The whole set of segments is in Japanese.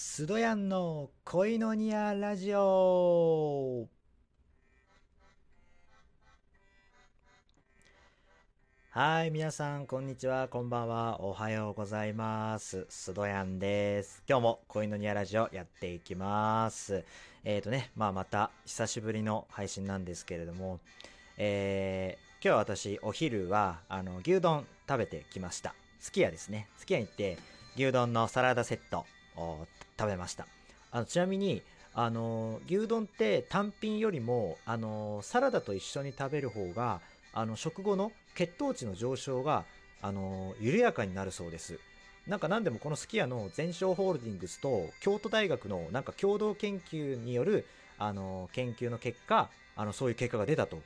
スドヤンの恋のニアラジオはい、皆さん、こんにちは、こんばんは、おはようございます。スドヤンです。今日も恋のニアラジオやっていきます。えーとね、まあまた久しぶりの配信なんですけれども、えー、今日私、お昼は、あの、牛丼食べてきました。すき家ですね。すき家に行って、牛丼のサラダセットを食べました。あの、ちなみに、あの、牛丼って単品よりも、あの、サラダと一緒に食べる方が、あの、食後の血糖値の上昇が、あの、緩やかになるそうです。なんか何でもこのすき家の全商ホールディングスと京都大学のなんか共同研究によるあの研究の結果あのそういう結果が出たと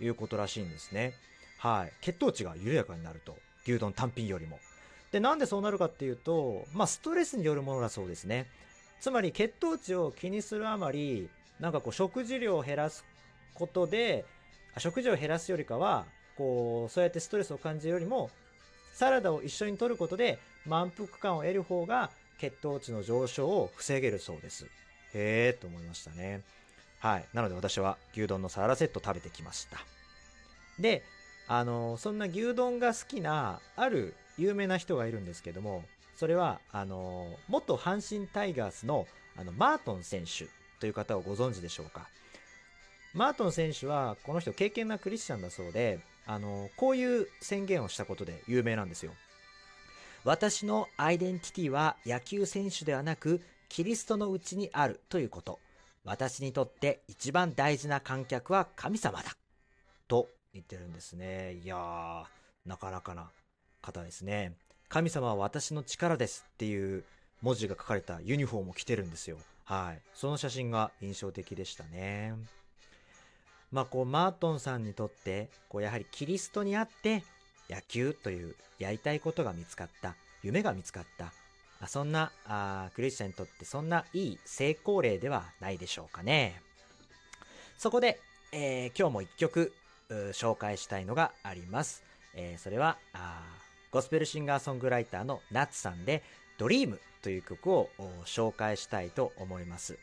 いうことらしいんですね。はい。血糖値が緩やかになると。牛丼単品よりも。で、なんでそうなるかっていうと、まあストレスによるものだそうですね。つまり血糖値を気にするあまり、なんかこう食事量を減らすことで、食事を減らすよりかは、こう、そうやってストレスを感じるよりも、サラダを一緒に摂ることで満腹感を得る方が血糖値の上昇を防げるそうです。へえと思いましたね。はい。なので私は牛丼のサラダセット食べてきました。で、あの、そんな牛丼が好きなある有名な人がいるんですけども、それは、あの、元阪神タイガースのあのマートン選手という方をご存知でしょうか。マートン選手はこの人敬虔なクリスチャンだそうで、あの、こういう宣言をしたことで有名なんですよ。私のアイデンティティは野球選手ではなく、キリストのうちにあるということ。私にとって一番大事な観客は神様だ。と言ってるんですね。いやー、なかなかな方ですね。神様は私の力ですっていう文字が書かれたユニフォームを着てるんですよ。はい。その写真が印象的でしたね。まあこうマートンさんにとってこうやはりキリストにあって野球というやりたいことが見つかった夢が見つかったあそんなあクリスチャンにとってそんないい成功例ではないでしょうかねそこで、えー今日も一曲紹介したいのがあります、えーそれはゴスペルシンガーソングライターのナッツさんで「ドリームという曲を紹介したいと思います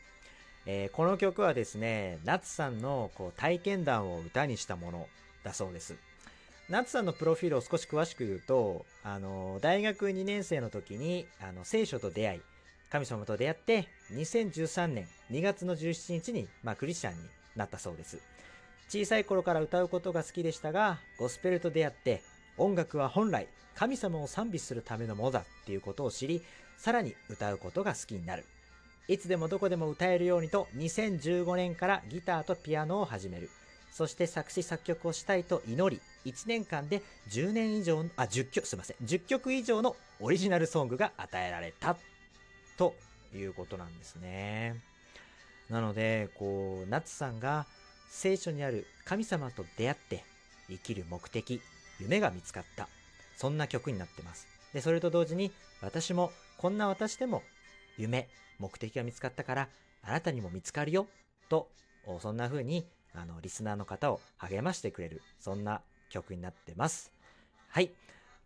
えーこの曲はですね、ナツさんのこう体験談を歌にしたものだそうです。ナツさんのプロフィールを少し詳しく言うと、あの、大学2年生の時に、あの、聖書と出会い、神様と出会って、2013年2月の17日に、まあ、クリスチャンになったそうです。小さい頃から歌うことが好きでしたが、ゴスペルと出会って、音楽は本来、神様を賛美するためのものだっていうことを知り、さらに歌うことが好きになる。いつでもどこでも歌えるようにと2015年からギターとピアノを始める。そして作詞作曲をしたいと祈り、1年間で10年以上の、あ、10曲、すいません、10曲以上のオリジナルソングが与えられた。ということなんですね。なので、こう、ナツさんが聖書にある神様と出会って生きる目的、夢が見つかった。そんな曲になってます。で、それと同時に私も、こんな私でも夢、目的が見つかったから、あなたにも見つかるよ、と、そんな風に、あの、リスナーの方を励ましてくれる、そんな曲になってます。はい。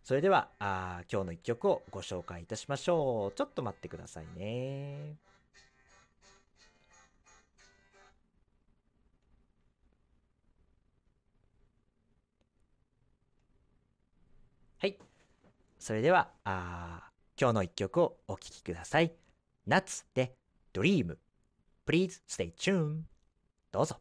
それでは、あ今日の一曲をご紹介いたしましょう。ちょっと待ってくださいね。それでは、あ今日の一曲をお聴きください。夏で Dream。Please stay tuned. どうぞ。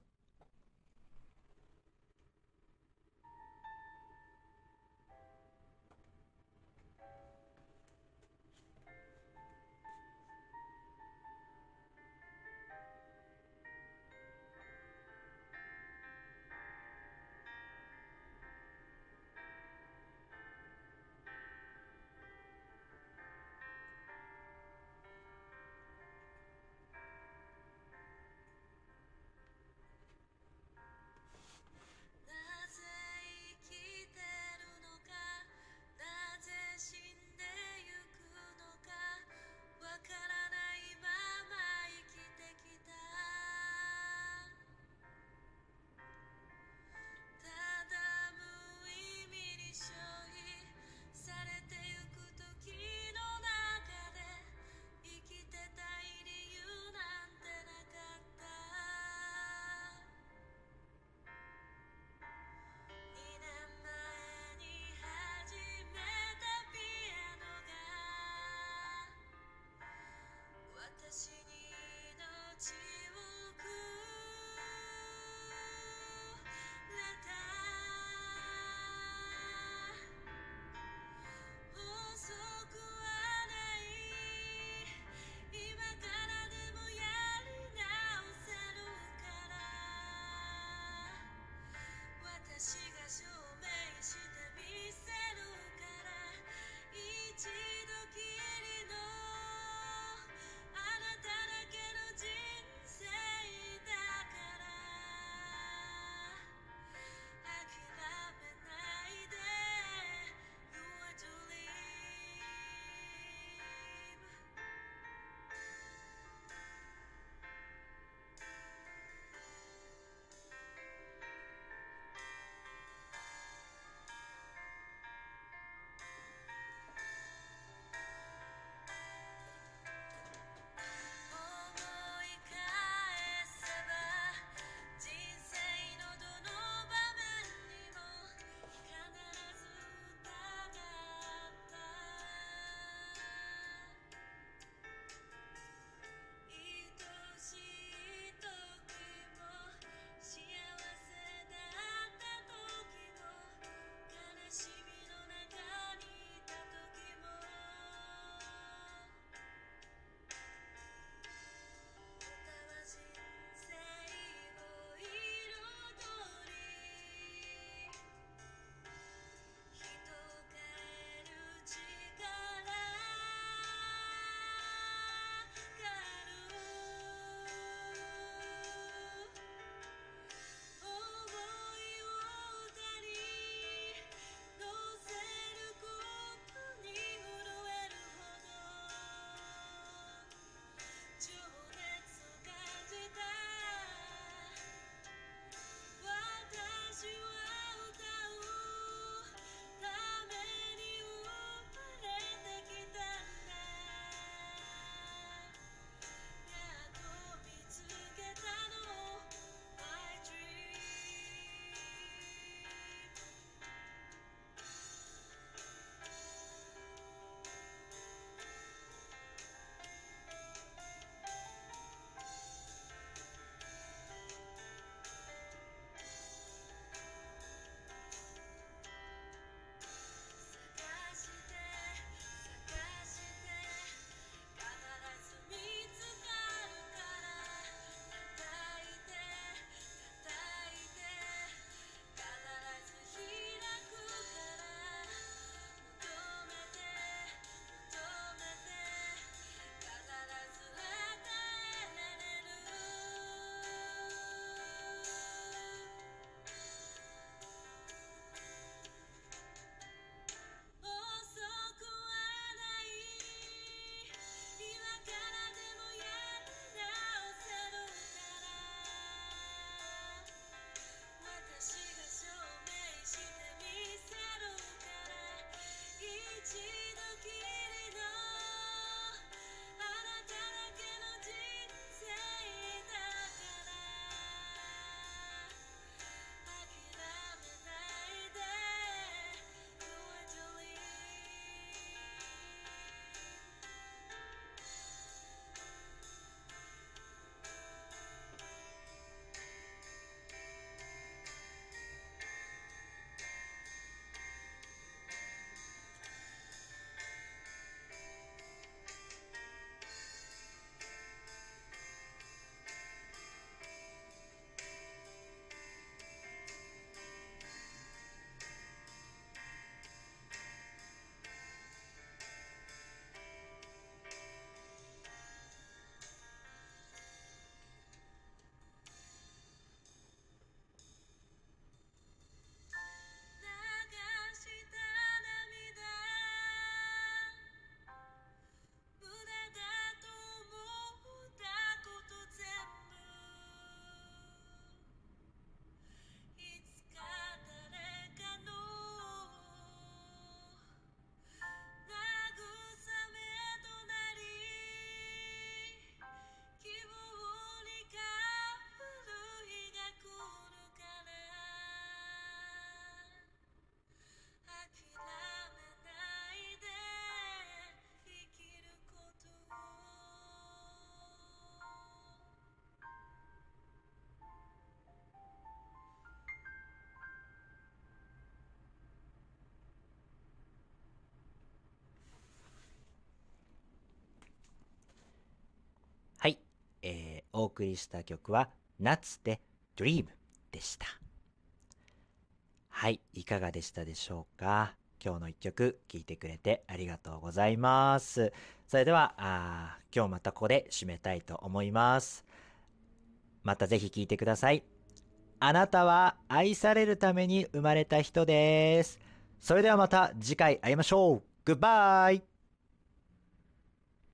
お送りした曲は夏で Dream でした。はい、いかがでしたでしょうか？今日の一曲聴いてくれてありがとうございます。それでは、あ今日またここで締めたいと思います。またぜひ聴いてください。あなたは愛されるために生まれた人です。それではまた次回会いましょう。グッバイ